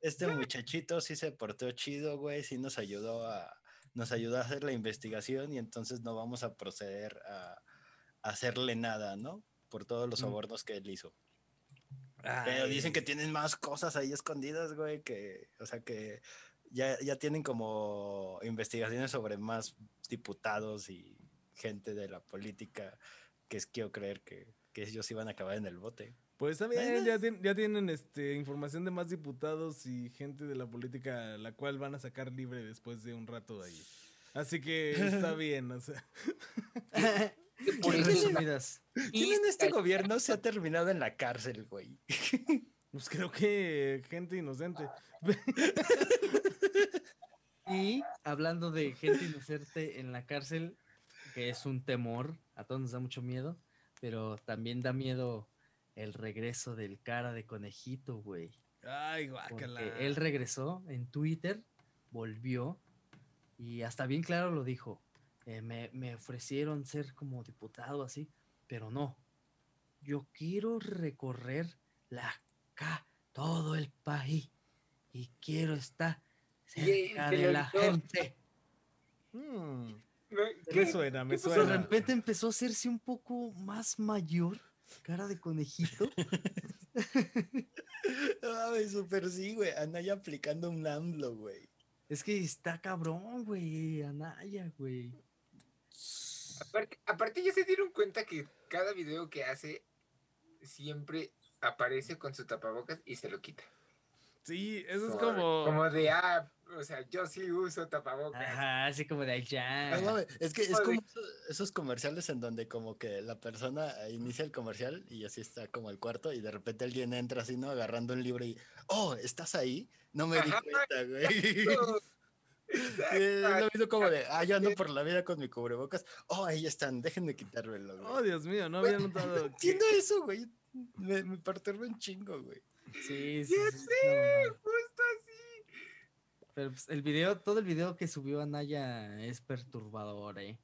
este muchachito sí se portó chido, güey, sí nos ayudó a, nos ayudó a hacer la investigación y entonces no vamos a proceder a hacerle nada, ¿no? Por todos los Mm. sobornos que él hizo. Pero dicen que tienen más cosas ahí escondidas, güey, que, o sea, que ya, ya tienen como investigaciones sobre más diputados y gente de la política, que es quiero creer que, que ellos iban a acabar en el bote. Pues está bien, ya, tien- ya tienen este, información de más diputados y gente de la política, la cual van a sacar libre después de un rato ahí. Así que está bien, o sea. Por eso resumidas, ¿Quién en este gobierno se ha terminado en la cárcel, güey? Pues creo que gente inocente. Y hablando de gente inocente en la cárcel, que es un temor, a todos nos da mucho miedo, pero también da miedo el regreso del cara de conejito, güey. Ay, Porque guácala. él regresó en Twitter, volvió y hasta bien claro lo dijo. Eh, me, me ofrecieron ser como diputado así, pero no. Yo quiero recorrer la ca todo el país y quiero estar cerca de la gente. Mm, ¿no? me suena, me De suena. repente empezó a hacerse un poco más mayor, cara de conejito. Ay, súper sí, güey. Anaya aplicando un AMLO, güey. Es que está cabrón, güey, Anaya, güey. Aparte, aparte ya se dieron cuenta que cada video que hace siempre aparece con su tapabocas y se lo quita. Sí, eso es Como- como. De, ah, o sea, yo sí uso tapabocas. Ajá, así como de mames, es que es como esos, comerciales en donde como que la persona inicia el comercial y así está como el cuarto y de repente alguien entra así, ¿no? Agarrando un libro y, oh, ¿estás ahí? No me di Ajá, cuenta, güey. Es lo mismo como de, ah, yo ando por la vida con mi cubrebocas. Oh, ahí están, déjenme quitármelo, güey. Oh, Dios mío, no había notado. Entiendo eso, güey. Me, me perturba un chingo, güey. Sí, sí, Ya sí, sé, no, no. justo así. Pero pues, el video, todo el video que subió Anaya es perturbador, eh.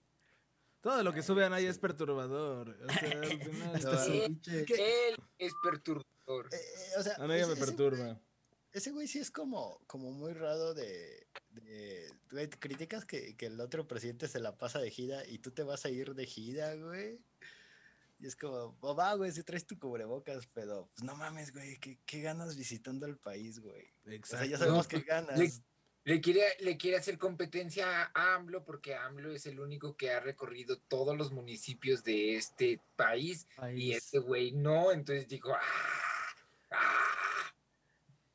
Todo lo que sube a Naya es perturbador. O sea, final. Hasta Sí. ¿Qué? Él es perturbador. Eh, eh, o sea, Anaya me ese- ese- perturba. Ese güey sí es como, como muy raro de, de güey, te criticas que, que el otro presidente se la pasa de gira y tú te vas a ir de gira, güey. Y es como, "Oh, va, güey, si traes tu cubrebocas, pero pues no mames, güey, ¿qué, qué ganas visitando el país, güey? O sea, ya sabemos No, qué ganas. le- Le quiere, le quiere hacer competencia a AMLO porque AMLO es el único que ha recorrido todos los municipios de este país y país. este güey no, entonces dijo, ¡ah! ¡ah!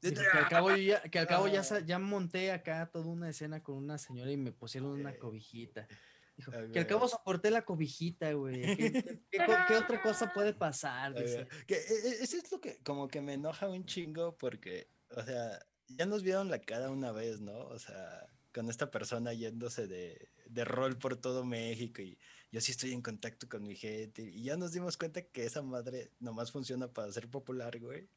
Sí, que al cabo, yo ya, que al cabo ya, sa- ya monté acá toda una escena con una señora y me pusieron una cobijita. Dijo, Ah, que al cabo soporté la cobijita, güey. ¿Qué, qué- qué otra cosa puede pasar? Dice. que, eh, eh, eso es lo que como que me enoja un chingo porque, o sea, ya nos vieron la cara una vez, ¿no? O sea, con esta persona yéndose de, de rol por todo México y yo sí estoy en contacto con mi gente y ya nos dimos cuenta que esa madre nomás funciona para ser popular, güey,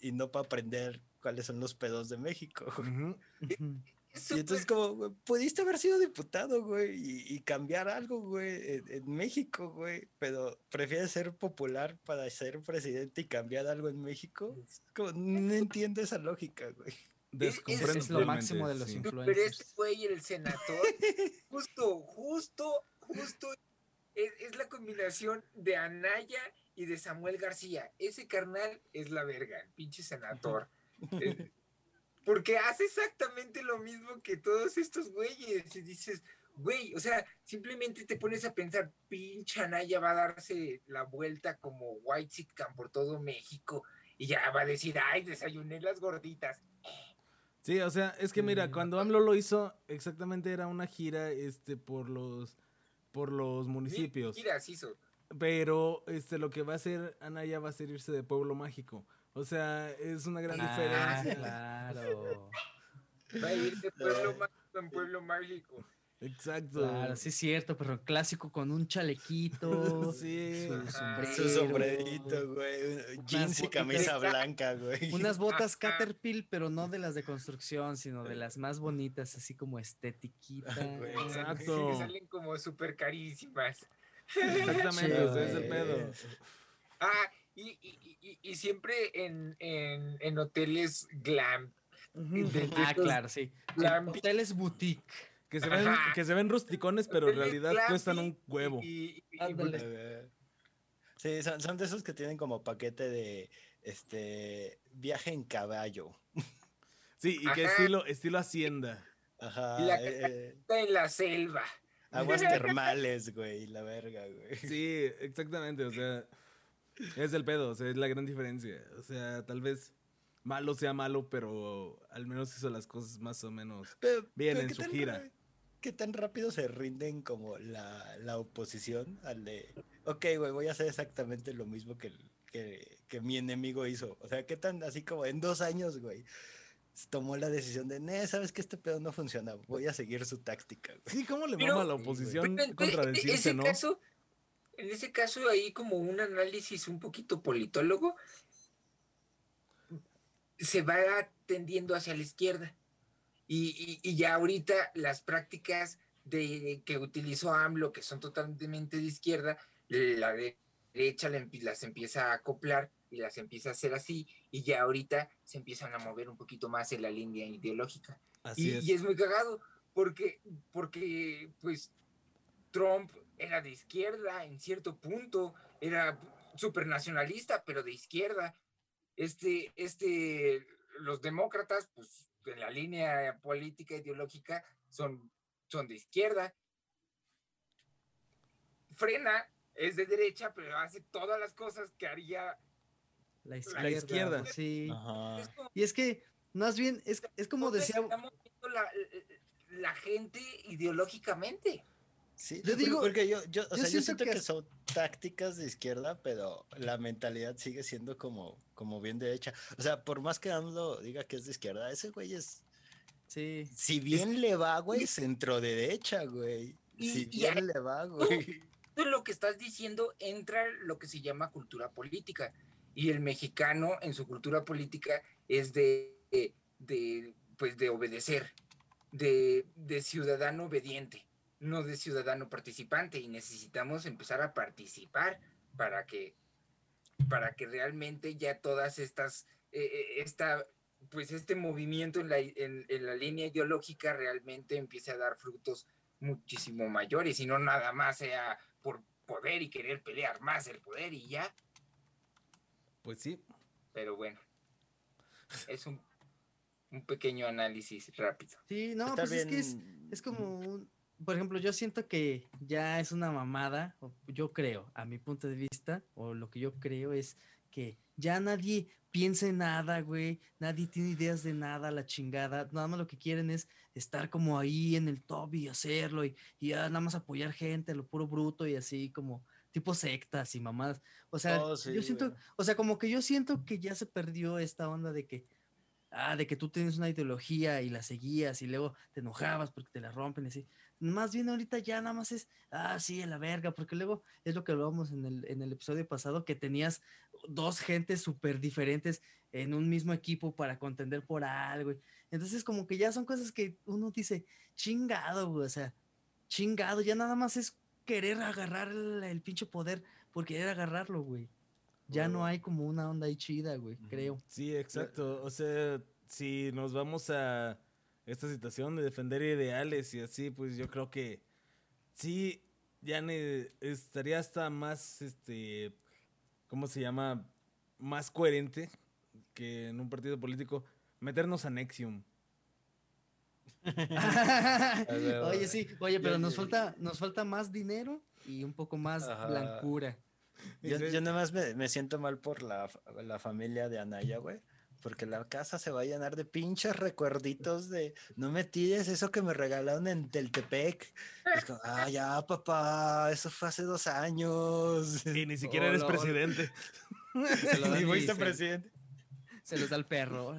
y no para aprender cuáles son los pedos de México. güey. Y entonces como, güey, pudiste haber sido diputado, güey, y, y cambiar algo, güey, en, en México, güey, pero prefieres ser popular para ser presidente y cambiar algo en México. Como, no entiendo esa lógica, güey. Descomprendo es lo máximo de los sí. Pero influencers. este güey, el senador, justo, justo, justo, es, es la combinación de Anaya y de Samuel García. Ese carnal es la verga, el pinche senador. Eh, Porque hace exactamente lo mismo que todos estos güeyes. Y dices, güey, o sea, simplemente te pones a pensar, pinche Anaya va a darse la vuelta como White Sitcam por todo México. Y ya va a decir, ay, desayuné las gorditas. Sí, o sea, es que mira, Mm. cuando AMLO lo hizo, exactamente era una gira este por los por los municipios. Mira, hizo. Pero este lo que va a hacer Anaya va a ser irse de pueblo mágico. O sea, es una gran Ah, diferencia. claro. Va a ir de pueblo mágico en pueblo mágico. Exacto. Claro, sí es cierto, pero clásico con un chalequito, Sí. su sombrero, Su sombrerito, güey, jeans y camisa blanca, güey. unas botas Caterpillar, pero no de las de construcción, sino de las más bonitas, así como estetiquita. güey. Exacto. Que salen como súper carísimas. Exactamente, ese es el güey. pedo. Ah, y, y- y- y siempre en, en, en hoteles glam. Ujú. de- de Ah, claro, sí. glam- Hoteles boutique. Que se ven, Ajá. que se ven rusticones, pero en realidad cuestan un huevo. y- y- y- Ándale. Sí, son, son de esos que tienen como paquete de este viaje en caballo. Sí, y que Ajá. estilo, estilo hacienda. Ajá. Y la eh, eh, está en la selva. aguas termales, güey, la verga, güey. Sí, exactamente, o sea, es el pedo, o sea, es la gran diferencia. O sea, tal vez malo sea malo, pero al menos hizo las cosas más o menos. Pero, Bien, pero en ¿qué su gira. ra- ¿Qué tan rápido se rinden como la, la oposición al de, ok, güey, voy a hacer exactamente lo mismo que, que, que mi enemigo hizo? O sea, ¿qué tan así como en dos años, güey? Tomó la decisión de, nee, sabes que este pedo no funciona, voy a seguir su táctica, güey. Sí, ¿cómo le mama a la oposición contradecirse, ese no? caso, en ese caso, ahí como un análisis un poquito politólogo, se va tendiendo hacia la izquierda. Y, y- y ya ahorita las prácticas de, que utilizó AMLO, que son totalmente de izquierda, la de- derecha las empieza a acoplar y las empieza a hacer así, y ya ahorita se empiezan a mover un poquito más en la línea ideológica. Así Y, es. y es muy cagado, porque, porque pues Trump era de izquierda en cierto punto, era súper nacionalista, pero de izquierda. Este, este, los demócratas, pues en la línea política ideológica son, son de izquierda. Frena es de derecha, pero hace todas las cosas que haría. La izquierda. izquierda. Sí. Ajá. Es como, Y es que, más bien, es, es como ¿dónde decía. moviendo la, la gente ideológicamente. Sí, Yo digo- porque yo, yo, o yo sea, yo siento siento que son tácticas de izquierda, pero la mentalidad sigue siendo como, como bien derecha. O sea, por más que AMLO diga que es de izquierda, ese güey es, Sí. si bien le va, güey, centro derecha, güey. Y- Si y bien le va, güey. Tú lo que estás diciendo entra lo que se llama cultura política. Y el mexicano en su cultura política es de, de, de, pues de obedecer, de, de ciudadano obediente, no de ciudadano participante. Y necesitamos empezar a participar para que, para que realmente ya todas estas, eh, eh, esta, pues este movimiento en la, en- en la línea ideológica realmente empiece a dar frutos muchísimo mayores y no nada más sea por poder y querer pelear más el poder y ya. Pues sí. Pero bueno, es un, un pequeño análisis rápido. Sí, no, Está pues es que es como un. Por ejemplo, yo siento que ya es una mamada, o yo creo, a mi punto de vista, o lo que yo creo es que ya nadie piensa en nada, güey, nadie tiene ideas de nada, la chingada, nada más lo que quieren es estar como ahí en el top y hacerlo y, y ya nada más apoyar gente, lo puro bruto y así como tipo sectas y mamadas. O sea, Oh, sí, yo siento, güey. o sea, como que yo siento que ya se perdió esta onda de que, ah, de que tú tienes una ideología y la seguías y luego te enojabas porque te la rompen y así. Más bien ahorita ya nada más es, ah, sí, en la verga, porque luego es lo que hablábamos en el, en el episodio pasado, que tenías dos gentes súper diferentes en un mismo equipo para contender por algo. Entonces como que ya son cosas que uno dice, chingado, güey, o sea, chingado, ya nada más es querer agarrar el, el pinche poder por querer agarrarlo, güey. Ya no hay como una onda ahí chida, güey, creo. Sí, exacto. O sea, si nos vamos a esta situación de defender ideales y así, pues yo creo que sí, ya ne- estaría hasta más, este, ¿cómo se llama? Más coherente que en un partido político meternos a Nexium. oye, sí, oye, pero nos falta, nos falta más dinero y un poco más Ajá. blancura. Yo, yo nada más me, me siento mal por la, la familia de Anaya, güey. Porque la casa se va a llenar de pinches recuerditos de no me tires eso que me regalaron en Teltepec. Es como, ah, ya, papá, eso fue hace dos años. Y ni siquiera Oh, eres presidente. Se lo dan Ni fuiste presidente. Se los da el perro.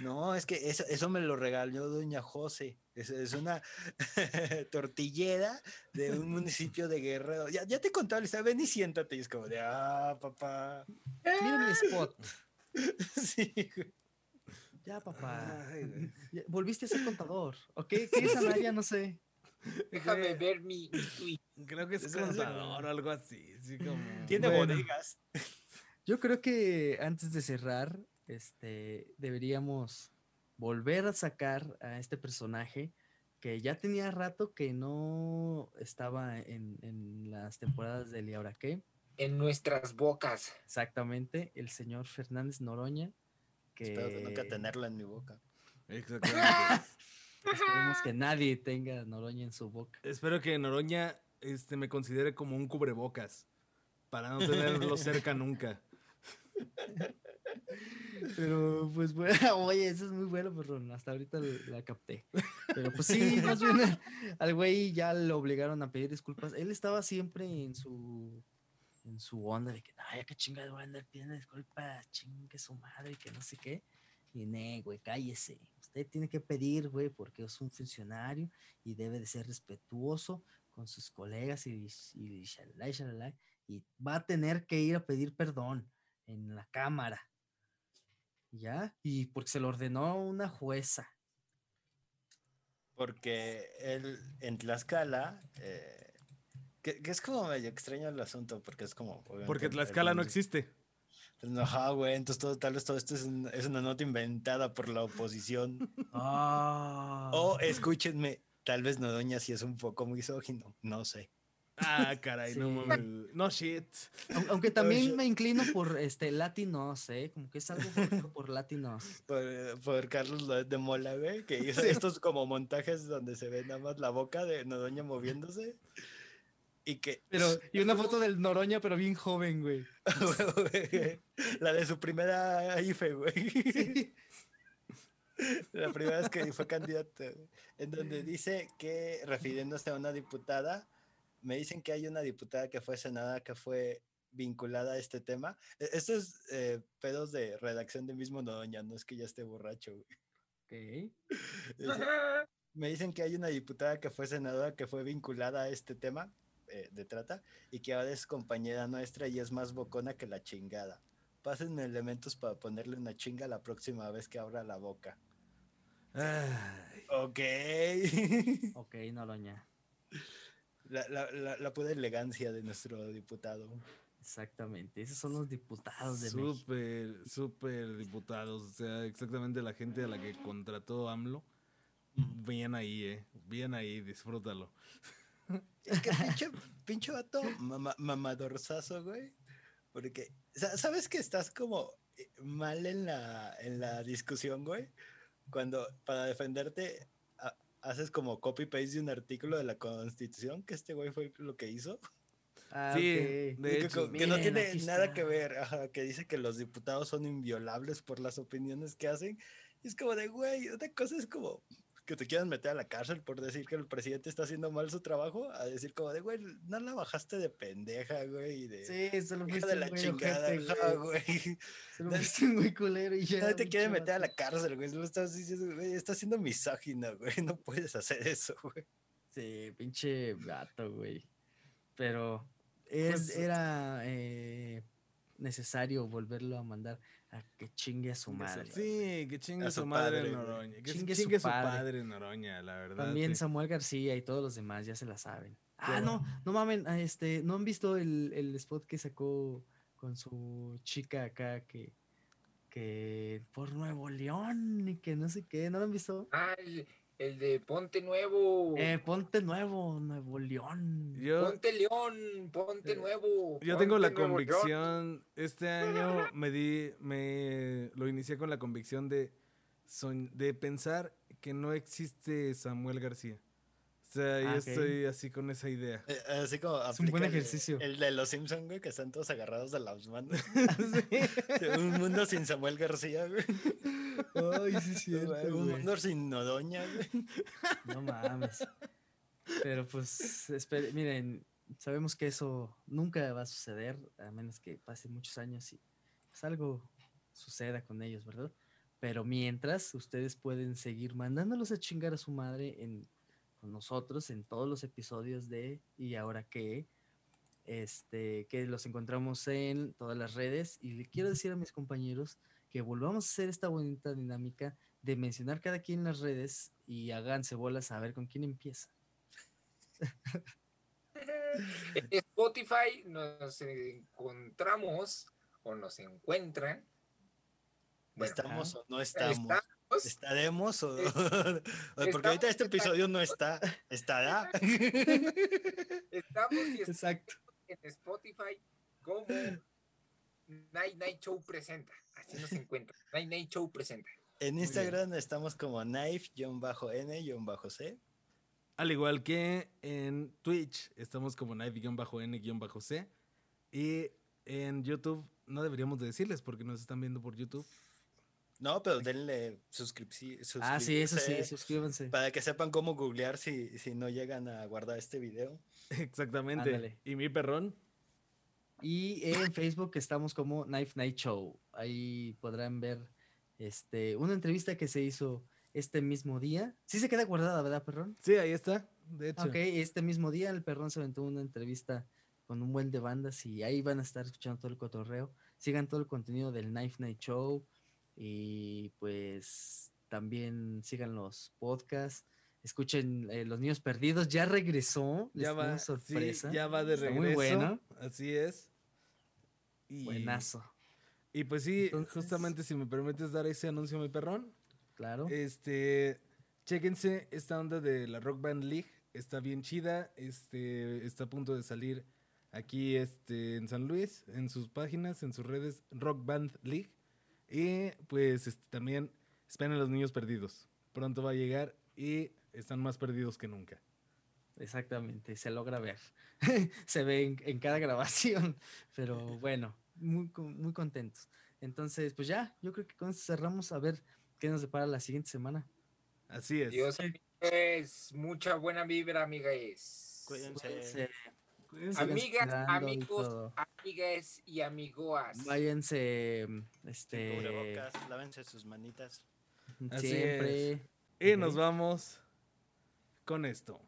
No, es que eso, eso me lo regaló doña José. Es, es una tortillera de un municipio de Guerrero. Ya, ya te contaba, Lisa, ven y siéntate. Y es como de, ah, papá. Mira mi spot. Sí, güey. Ya, papá. Ay, güey. Ya, Volviste a ser contador. ¿Ok? ¿Qué es Anaya? No sé. Déjame ver mi, mi tweet. Creo que es contador o algo así. como... Tiene Bueno. bodegas. Yo creo que antes de cerrar, este, deberíamos volver a sacar a este personaje que ya tenía rato que no estaba en, en las temporadas del y ahora qué. En nuestras bocas. Exactamente, el señor Fernández Noroña. Que Espero de nunca tenerla en mi boca. Exactamente. esperemos que nadie tenga Noroña en su boca. Espero que Noroña este, me considere como un cubrebocas. Para no tenerlo cerca nunca. Pero pues bueno, oye, eso es muy bueno, perrón. Hasta ahorita l- la capté. Pero pues sí, más bien al- al güey ya lo obligaron a pedir disculpas. Él estaba siempre en su en su onda de que, ay, qué chingada voy a andar pidiendo disculpas, chingue su madre, que no sé qué. Y ne, güey, cállese. Usted tiene que pedir, güey, porque es un funcionario y debe de ser respetuoso con sus colegas y, y, y va a tener que ir a pedir perdón en la cámara. ¿Ya? Y porque se lo ordenó una jueza. Porque él en Tlaxcala, eh, que, que es como medio extraño el asunto, porque es como. Porque el- Tlaxcala no el- existe. Pues no, Ajá, güey, entonces todo, tal vez todo esto es, un- es una nota inventada por la oposición. Ah. O escúchenme, tal vez Nodoña sí es un poco misógino, no sé. Ah, caray, no Sí. mames. No shit. Aun- Aunque también Oye. me inclino por este latinos, ¿eh? Como que es algo por, por latinos. Por, por Carlos de Mola, güey, que hizo Sí. estos como montajes donde se ve nada más la boca de Nodoña moviéndose. Y que. Pero, y una foto del Noroña, pero bien joven, güey. la de su primera IFE, güey. Sí. La primera vez que fue candidato, en donde dice que, refiriéndose a una diputada, me dicen que hay una diputada que fue senada que fue vinculada a este tema. E- Esto es eh, pedos de redacción de mismo Nodoña, no es que ya esté borracho, güey. Ok. Dice, me dicen que hay una diputada que fue senadora que fue vinculada a este tema eh, de trata y que ahora es compañera nuestra y es más bocona que la chingada. Pásenme elementos para ponerle una chinga la próxima vez que abra la boca. Ay, Ok. Ok, Noroña. la, la, la, la pura elegancia de nuestro diputado. Exactamente. Esos son los diputados de México. súper, súper diputados. O sea, exactamente la gente a la que contrató AMLO. Bien ahí, eh. Bien ahí, disfrútalo. Es que pinche, pinche vato mama- mamadorzazo, güey. Porque, sa- ¿sabes que estás como eh, mal en la, en la discusión, güey? Cuando para defenderte ha- haces como copy-paste de un artículo de la Constitución, que este güey fue lo que hizo. Ah, Sí, ok. de que, hecho. que no Miren, tiene aquí nada que ver, ajá, que dice que los diputados son inviolables por las opiniones que hacen. Y es como de, güey, otra cosa es como que te quieran meter a la cárcel por decir que el presidente está haciendo mal su trabajo, a decir como de, güey, no la bajaste de pendeja, güey, y de... Sí, se lo hija de la chingada, güey. güey. Se lo fuiste güey culero y ya. Nadie te quiere meter a la cárcel, güey. Lo estás diciendo, güey, estás siendo misógino, güey. No puedes hacer eso, güey. Este, pinche gato, güey. Pero es, Pues- era eh, necesario volverlo a mandar a que chingue a su madre. Sí, que chingue A su su madre padre, güey. Noroña. Que Chingue chingue, su su padre. padre Noroña, la verdad. También sí. Samuel García y todos los demás ya se la saben. Ah, no, no mamen, ah, este, ¿no han visto el, el spot que sacó con su chica acá que, que por Nuevo León y que no sé qué, ¿no lo han visto? Ah, el, de Ponte Nuevo. Eh, ponte nuevo, Nuevo León. Yo, Ponte León, ponte Eh, nuevo. yo tengo la León. convicción, este año me di, me lo inicié con la convicción de, de pensar que no existe Samuel García. O sea, yo Ah, ok. estoy así con esa idea. Eh, Así como Es un buen el- ejercicio. El, de los Simpsons, güey, que están todos agarrados de las manos. Sí. Un mundo sin Samuel García, güey. Ay, sí cierto, Un güey. mundo sin Nodoña, güey. No mames. Pero pues, espere, miren, sabemos que eso nunca va a suceder, a menos que pasen muchos años y pues, algo suceda con ellos, ¿verdad? Pero mientras, ustedes pueden seguir mandándolos a chingar a su madre en, con nosotros en todos los episodios de ¿Y ahora qué? Este, que los encontramos en todas las redes. Y le quiero decir a mis compañeros que volvamos a hacer esta bonita dinámica de mencionar cada quien las redes y háganse bolas a ver con quién empieza. En Spotify nos encontramos o nos encuentran. Bueno, ¿Estamos o no estamos? estamos ¿Estaremos o.? Es- Porque ahorita este episodio no está. ¿Estará? estamos y estamos Exacto. en Spotify como Night Night Show presenta. Así nos encuentran. Night Night Show presenta. En. Instagram estamos como knife-n-c. Al igual que en Twitch, estamos como knife-n-c. Y en YouTube, no deberíamos de decirles porque nos están viendo por YouTube. No, pero denle suscripción. Ah, sí, eso sí, suscríbanse. Para que sepan cómo googlear si, si no llegan a guardar este video. Exactamente. Ándale. Y mi perrón. Y en Facebook estamos como Knife Night Show. Ahí podrán ver este, una entrevista que se hizo este mismo día. Sí se queda guardada, ¿verdad, perrón? Sí, ahí está. De hecho. Ok, este mismo día el perrón se aventó una entrevista con un buen de bandas y ahí van a estar escuchando todo el cotorreo. Sigan todo el contenido del Knife Night Show y pues también sigan los podcasts. Escuchen eh, Los Niños Perdidos. Ya regresó. Les Ya va, sí, sorpresa. ya va de Está regreso. muy bueno. Así es. Y, Buenazo. Y pues sí, Entonces- justamente si me permites dar ese anuncio, mi perrón. Claro. Este, chéquense esta onda de la Rock Band League, está bien chida, este, está a punto de salir aquí este, en San Luis, en sus páginas, en sus redes, Rock Band League. Y pues este, también esperen a los niños perdidos. Pronto va a llegar y están más perdidos que nunca. Exactamente, se logra ver. se ve en, en cada grabación, pero bueno, muy, muy contentos. Entonces, pues ya, yo creo que con esto cerramos a ver qué nos depara la siguiente semana. Así es. Dios es mucha buena vibra, amigas. Cuídense. Cuídense, Amigas, amigos, amigas y amigoas. váyanse, este, cubrebocas, lávense sus manitas. Así siempre. Y nos vamos con esto.